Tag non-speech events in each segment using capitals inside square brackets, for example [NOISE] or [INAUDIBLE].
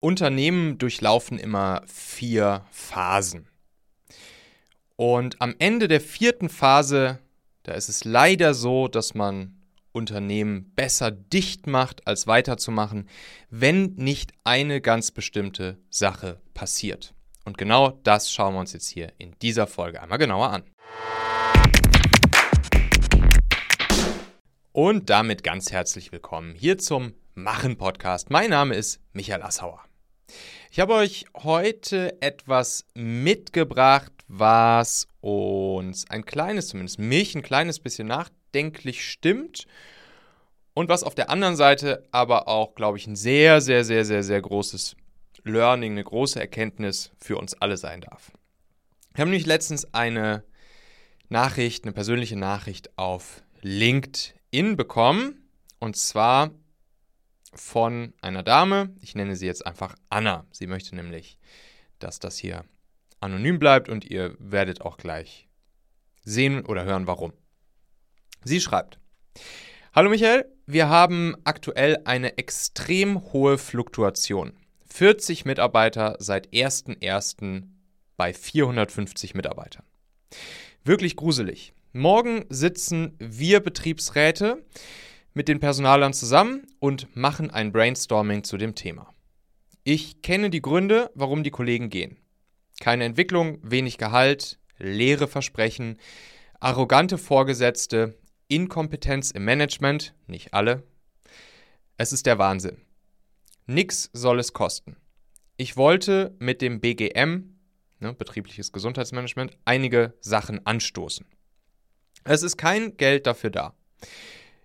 Unternehmen durchlaufen immer vier Phasen. Und am Ende der vierten Phase, da ist es leider so, dass man Unternehmen besser dicht macht, als weiterzumachen, wenn nicht eine ganz bestimmte Sache passiert. Und genau das schauen wir uns jetzt hier in dieser Folge einmal genauer an. Und damit ganz herzlich willkommen hier zum Machen Podcast. Mein Name ist Michael Assauer. Ich habe euch heute etwas mitgebracht, was uns ein kleines, zumindest mich ein kleines bisschen nachdenklich stimmt und was auf der anderen Seite aber auch, glaube ich, ein sehr, sehr, sehr, sehr, sehr großes Learning, eine große Erkenntnis für uns alle sein darf. Wir haben nämlich letztens eine Nachricht, eine persönliche Nachricht auf LinkedIn bekommen und zwar von einer Dame. Ich nenne sie jetzt einfach Anna. Sie möchte nämlich, dass das hier anonym bleibt und ihr werdet auch gleich sehen oder hören, warum. Sie schreibt: Hallo Michael, wir haben aktuell eine extrem hohe Fluktuation. 40 Mitarbeiter seit 1.1. bei 450 Mitarbeitern. Wirklich gruselig. Morgen sitzen wir Betriebsräte mit den Personalern zusammen und machen ein Brainstorming zu dem Thema. Ich kenne die Gründe, warum die Kollegen gehen. Keine Entwicklung, wenig Gehalt, leere Versprechen, arrogante Vorgesetzte, Inkompetenz im Management, nicht alle. Es ist der Wahnsinn. Nix soll es kosten. Ich wollte mit dem BGM, ne, betriebliches Gesundheitsmanagement, einige Sachen anstoßen. Es ist kein Geld dafür da.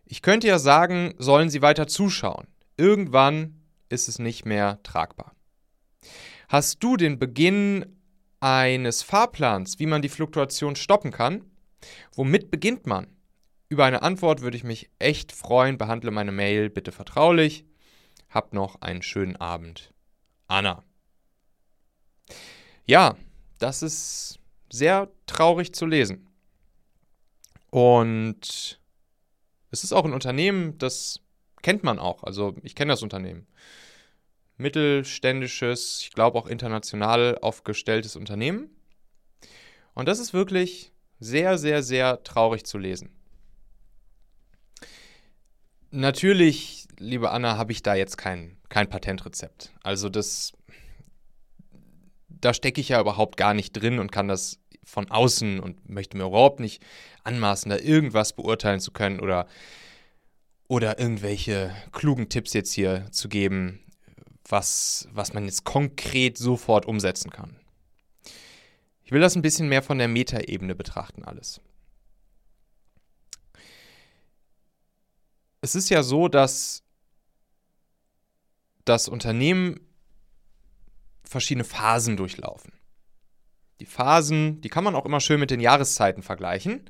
Ich könnte ja sagen, sollen Sie weiter zuschauen. Irgendwann ist es nicht mehr tragbar. Hast du den Beginn eines Fahrplans, wie man die Fluktuation stoppen kann? Womit beginnt man? Über eine Antwort würde ich mich echt freuen. Behandle meine Mail bitte vertraulich. Hab noch einen schönen Abend. Anna. Ja, das ist sehr traurig zu lesen. Und es ist auch ein Unternehmen, das kennt man auch. Also ich kenne das Unternehmen. Mittelständisches, ich glaube auch international aufgestelltes Unternehmen. Und das ist wirklich sehr, sehr, sehr traurig zu lesen. Natürlich, liebe Anna, habe ich da jetzt kein, kein Patentrezept. Also das, da stecke ich ja überhaupt gar nicht drin und kann das von außen und möchte mir überhaupt nicht anmaßen, da irgendwas beurteilen zu können oder, oder irgendwelche klugen Tipps jetzt hier zu geben, was, was man jetzt konkret sofort umsetzen kann. Ich will das ein bisschen mehr von der Metaebene betrachten, alles. Es ist ja so, dass das Unternehmen verschiedene Phasen durchlaufen. Die Phasen, die kann man auch immer schön mit den Jahreszeiten vergleichen.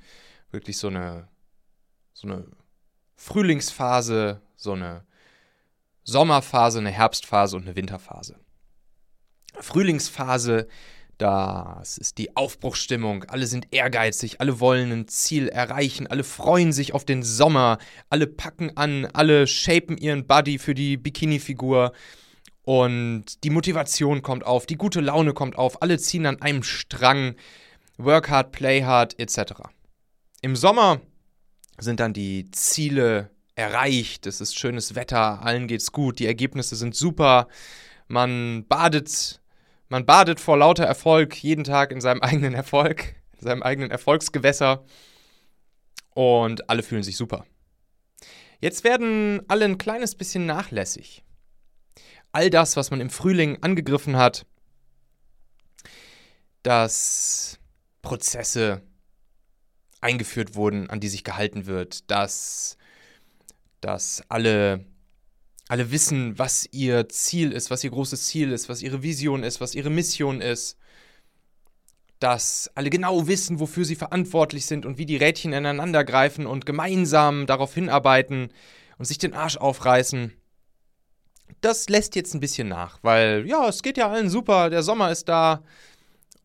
Wirklich so eine, so eine Frühlingsphase, so eine Sommerphase, eine Herbstphase und eine Winterphase. Frühlingsphase, das ist die Aufbruchsstimmung. Alle sind ehrgeizig, alle wollen ein Ziel erreichen, alle freuen sich auf den Sommer, alle packen an, alle shapen ihren Body für die Bikini-Figur. Und die Motivation kommt auf, die gute Laune kommt auf, alle ziehen an einem Strang, work hard, play hard, etc. Im Sommer sind dann die Ziele erreicht, es ist schönes Wetter, allen geht's gut, die Ergebnisse sind super, man badet, man badet vor lauter Erfolg jeden Tag in seinem [LAUGHS] eigenen Erfolg, in seinem eigenen Erfolgsgewässer und alle fühlen sich super. Jetzt werden alle ein kleines bisschen nachlässig all das, was man im Frühling angegriffen hat, dass Prozesse eingeführt wurden, an die sich gehalten wird, dass, dass alle, alle wissen, was ihr Ziel ist, was ihr großes Ziel ist, was ihre Vision ist, was ihre Mission ist, dass alle genau wissen, wofür sie verantwortlich sind und wie die Rädchen ineinander greifen und gemeinsam darauf hinarbeiten und sich den Arsch aufreißen das lässt jetzt ein bisschen nach, weil ja, es geht ja allen super, der Sommer ist da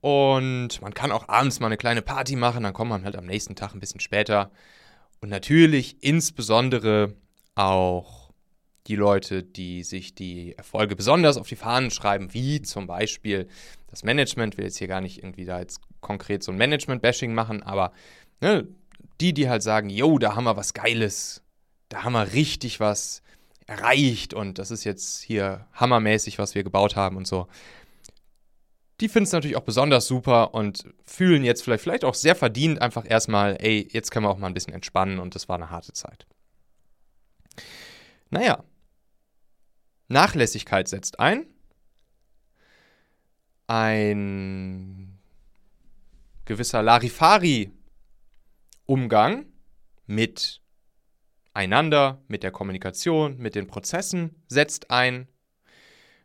und man kann auch abends mal eine kleine Party machen, dann kommt man halt am nächsten Tag ein bisschen später. Und natürlich insbesondere auch die Leute, die sich die Erfolge besonders auf die Fahnen schreiben, wie zum Beispiel das Management, will jetzt hier gar nicht irgendwie da jetzt konkret so ein Management-Bashing machen, aber ne, die, die halt sagen, yo, da haben wir was Geiles, da haben wir richtig was erreicht und das ist jetzt hier hammermäßig, was wir gebaut haben und so. Die finden es natürlich auch besonders super und fühlen jetzt vielleicht, vielleicht auch sehr verdient einfach erstmal, ey, jetzt können wir auch mal ein bisschen entspannen und das war eine harte Zeit. Naja, Nachlässigkeit setzt ein. Ein gewisser Larifari-Umgang mit einander, mit der Kommunikation, mit den Prozessen setzt ein.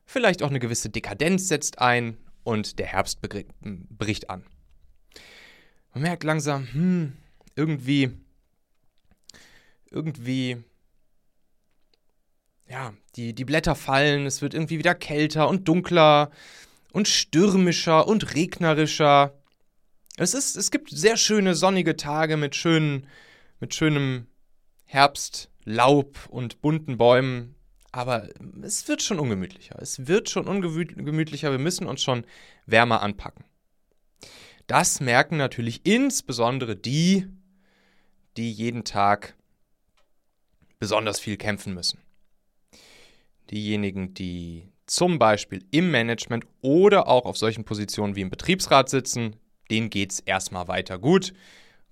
Vielleicht auch eine gewisse Dekadenz setzt ein und der Herbst bricht an. Man merkt langsam, hm, irgendwie, irgendwie, ja, die, die Blätter fallen, es wird irgendwie wieder kälter und dunkler und stürmischer und regnerischer. Es, ist, es gibt sehr schöne sonnige Tage mit, schönen, mit schönem Herbstlaub und bunten Bäumen. Aber es wird schon ungemütlicher. Es wird schon ungemütlicher. Wir müssen uns schon wärmer anpacken. Das merken natürlich insbesondere die, die jeden Tag besonders viel kämpfen müssen. Diejenigen, die zum Beispiel im Management oder auch auf solchen Positionen wie im Betriebsrat sitzen, denen geht es erstmal weiter gut,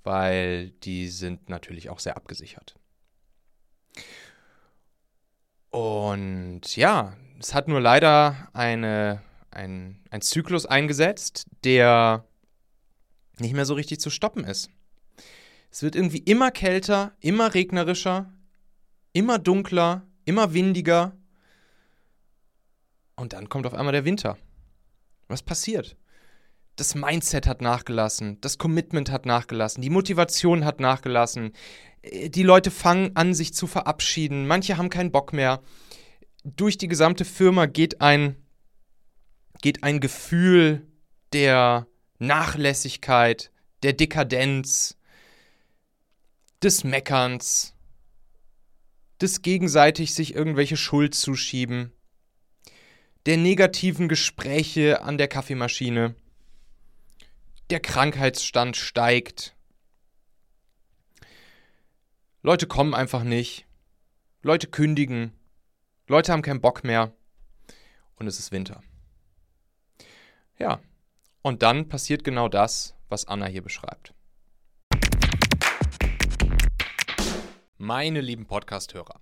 weil die sind natürlich auch sehr abgesichert. Und ja, es hat nur leider eine, ein, ein Zyklus eingesetzt, der nicht mehr so richtig zu stoppen ist. Es wird irgendwie immer kälter, immer regnerischer, immer dunkler, immer windiger. Und dann kommt auf einmal der Winter. Was passiert? Das Mindset hat nachgelassen, das Commitment hat nachgelassen, die Motivation hat nachgelassen, die Leute fangen an, sich zu verabschieden. Manche haben keinen Bock mehr. Durch die gesamte Firma geht ein, geht ein Gefühl der Nachlässigkeit, der Dekadenz, des Meckerns, des gegenseitig sich irgendwelche Schuld zuschieben, der negativen Gespräche an der Kaffeemaschine. Der Krankheitsstand steigt. Leute kommen einfach nicht. Leute kündigen. Leute haben keinen Bock mehr. Und es ist Winter. Ja, und dann passiert genau das, was Anna hier beschreibt. Meine lieben Podcast-Hörer,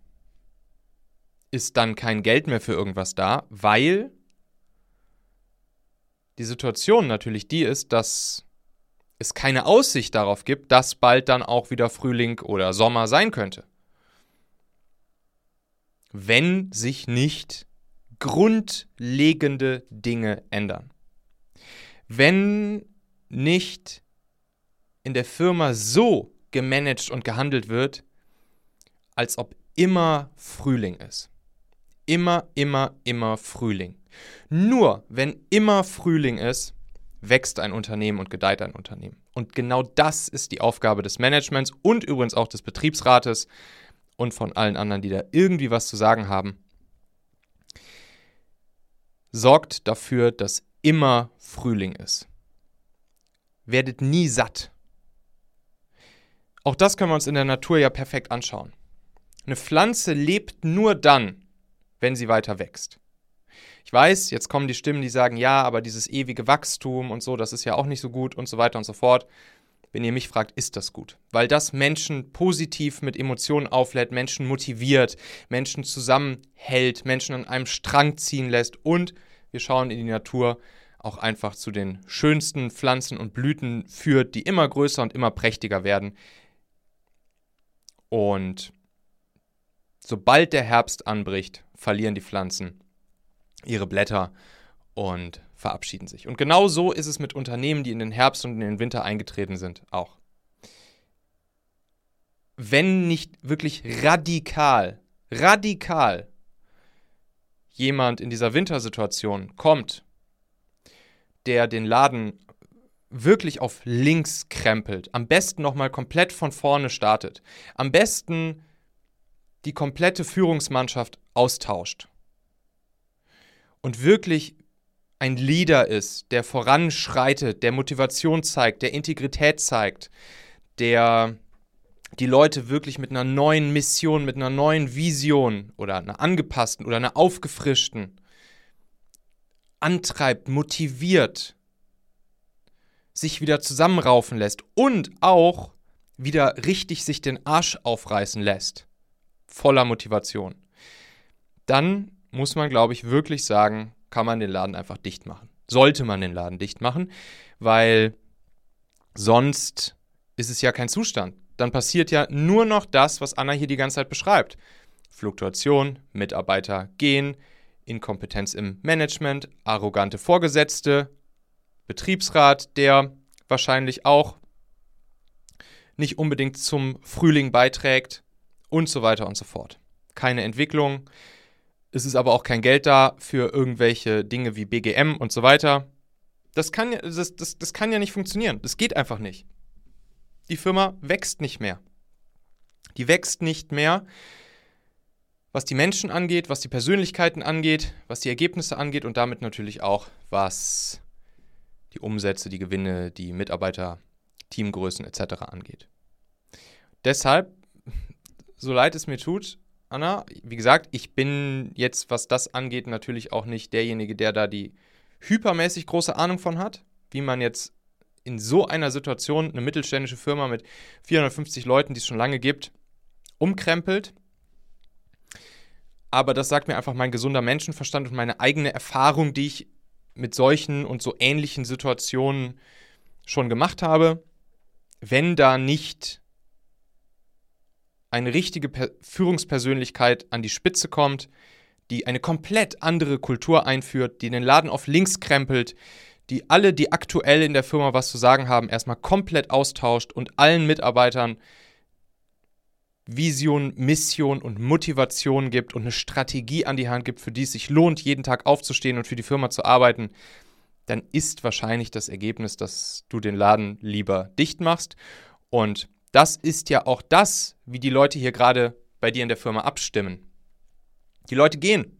ist dann kein Geld mehr für irgendwas da, weil die Situation natürlich die ist, dass es keine Aussicht darauf gibt, dass bald dann auch wieder Frühling oder Sommer sein könnte. Wenn sich nicht grundlegende Dinge ändern. Wenn nicht in der Firma so gemanagt und gehandelt wird, als ob immer Frühling ist immer, immer, immer Frühling. Nur wenn immer Frühling ist, wächst ein Unternehmen und gedeiht ein Unternehmen. Und genau das ist die Aufgabe des Managements und übrigens auch des Betriebsrates und von allen anderen, die da irgendwie was zu sagen haben. Sorgt dafür, dass immer Frühling ist. Werdet nie satt. Auch das können wir uns in der Natur ja perfekt anschauen. Eine Pflanze lebt nur dann, wenn sie weiter wächst. Ich weiß, jetzt kommen die Stimmen, die sagen, ja, aber dieses ewige Wachstum und so, das ist ja auch nicht so gut und so weiter und so fort. Wenn ihr mich fragt, ist das gut? Weil das Menschen positiv mit Emotionen auflädt, Menschen motiviert, Menschen zusammenhält, Menschen an einem Strang ziehen lässt und wir schauen in die Natur auch einfach zu den schönsten Pflanzen und Blüten führt, die immer größer und immer prächtiger werden. Und sobald der Herbst anbricht, verlieren die Pflanzen ihre Blätter und verabschieden sich. Und genau so ist es mit Unternehmen, die in den Herbst und in den Winter eingetreten sind, auch. Wenn nicht wirklich radikal, radikal jemand in dieser Wintersituation kommt, der den Laden wirklich auf links krempelt, am besten nochmal komplett von vorne startet, am besten die komplette Führungsmannschaft austauscht und wirklich ein Leader ist, der voranschreitet, der Motivation zeigt, der Integrität zeigt, der die Leute wirklich mit einer neuen Mission, mit einer neuen Vision oder einer angepassten oder einer aufgefrischten antreibt, motiviert, sich wieder zusammenraufen lässt und auch wieder richtig sich den Arsch aufreißen lässt, voller Motivation, dann muss man, glaube ich, wirklich sagen, kann man den Laden einfach dicht machen. Sollte man den Laden dicht machen, weil sonst ist es ja kein Zustand. Dann passiert ja nur noch das, was Anna hier die ganze Zeit beschreibt. Fluktuation, Mitarbeiter gehen, Inkompetenz im Management, arrogante Vorgesetzte, Betriebsrat, der wahrscheinlich auch nicht unbedingt zum Frühling beiträgt und so weiter und so fort. Keine Entwicklung, es ist aber auch kein Geld da für irgendwelche Dinge wie BGM und so weiter. Das kann, das, das, das kann ja nicht funktionieren. Das geht einfach nicht. Die Firma wächst nicht mehr. Die wächst nicht mehr, was die Menschen angeht, was die Persönlichkeiten angeht, was die Ergebnisse angeht und damit natürlich auch, was die Umsätze, die Gewinne, die Mitarbeiter, Teamgrößen etc. angeht. Deshalb, so leid es mir tut, Anna. Wie gesagt, ich bin jetzt, was das angeht, natürlich auch nicht derjenige, der da die hypermäßig große Ahnung von hat, wie man jetzt in so einer Situation eine mittelständische Firma mit 450 Leuten, die es schon lange gibt, umkrempelt. Aber das sagt mir einfach mein gesunder Menschenverstand und meine eigene Erfahrung, die ich mit solchen und so ähnlichen Situationen schon gemacht habe. Wenn da nicht eine richtige per Führungspersönlichkeit an die Spitze kommt, die eine komplett andere Kultur einführt, die den Laden auf links krempelt, die alle, die aktuell in der Firma was zu sagen haben, erstmal komplett austauscht und allen Mitarbeitern Vision, Mission und Motivation gibt und eine Strategie an die Hand gibt, für die es sich lohnt, jeden Tag aufzustehen und für die Firma zu arbeiten, dann ist wahrscheinlich das Ergebnis, dass du den Laden lieber dicht machst. Und das ist ja auch das, wie die Leute hier gerade bei dir in der Firma abstimmen. Die Leute gehen.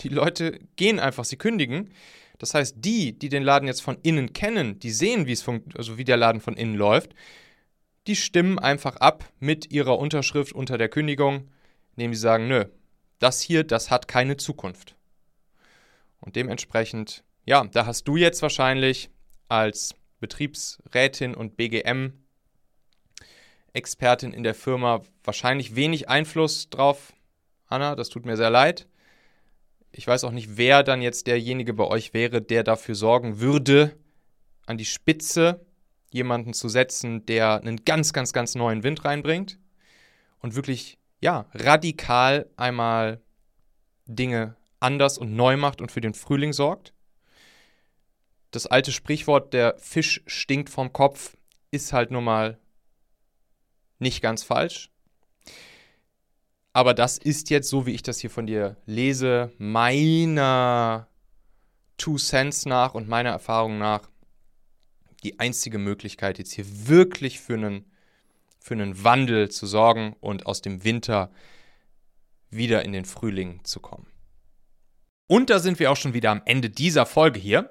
Die Leute gehen einfach, sie kündigen. Das heißt, die, die den Laden jetzt von innen kennen, die sehen, wie es also wie der Laden von innen läuft, die stimmen einfach ab mit ihrer Unterschrift unter der Kündigung, indem sie sagen, nö, das hier, das hat keine Zukunft. Und dementsprechend, ja, da hast du jetzt wahrscheinlich als Betriebsrätin und BGM Expertin in der Firma wahrscheinlich wenig Einfluss drauf. Anna, das tut mir sehr leid. Ich weiß auch nicht, wer dann jetzt derjenige bei euch wäre, der dafür sorgen würde, an die Spitze jemanden zu setzen, der einen ganz, ganz, ganz neuen Wind reinbringt und wirklich, ja, radikal einmal Dinge anders und neu macht und für den Frühling sorgt. Das alte Sprichwort, der Fisch stinkt vom Kopf, ist halt nun mal nicht ganz falsch. Aber das ist jetzt, so wie ich das hier von dir lese, meiner Two Cents nach und meiner Erfahrung nach die einzige Möglichkeit, jetzt hier wirklich für einen, für einen Wandel zu sorgen und aus dem Winter wieder in den Frühling zu kommen. Und da sind wir auch schon wieder am Ende dieser Folge hier.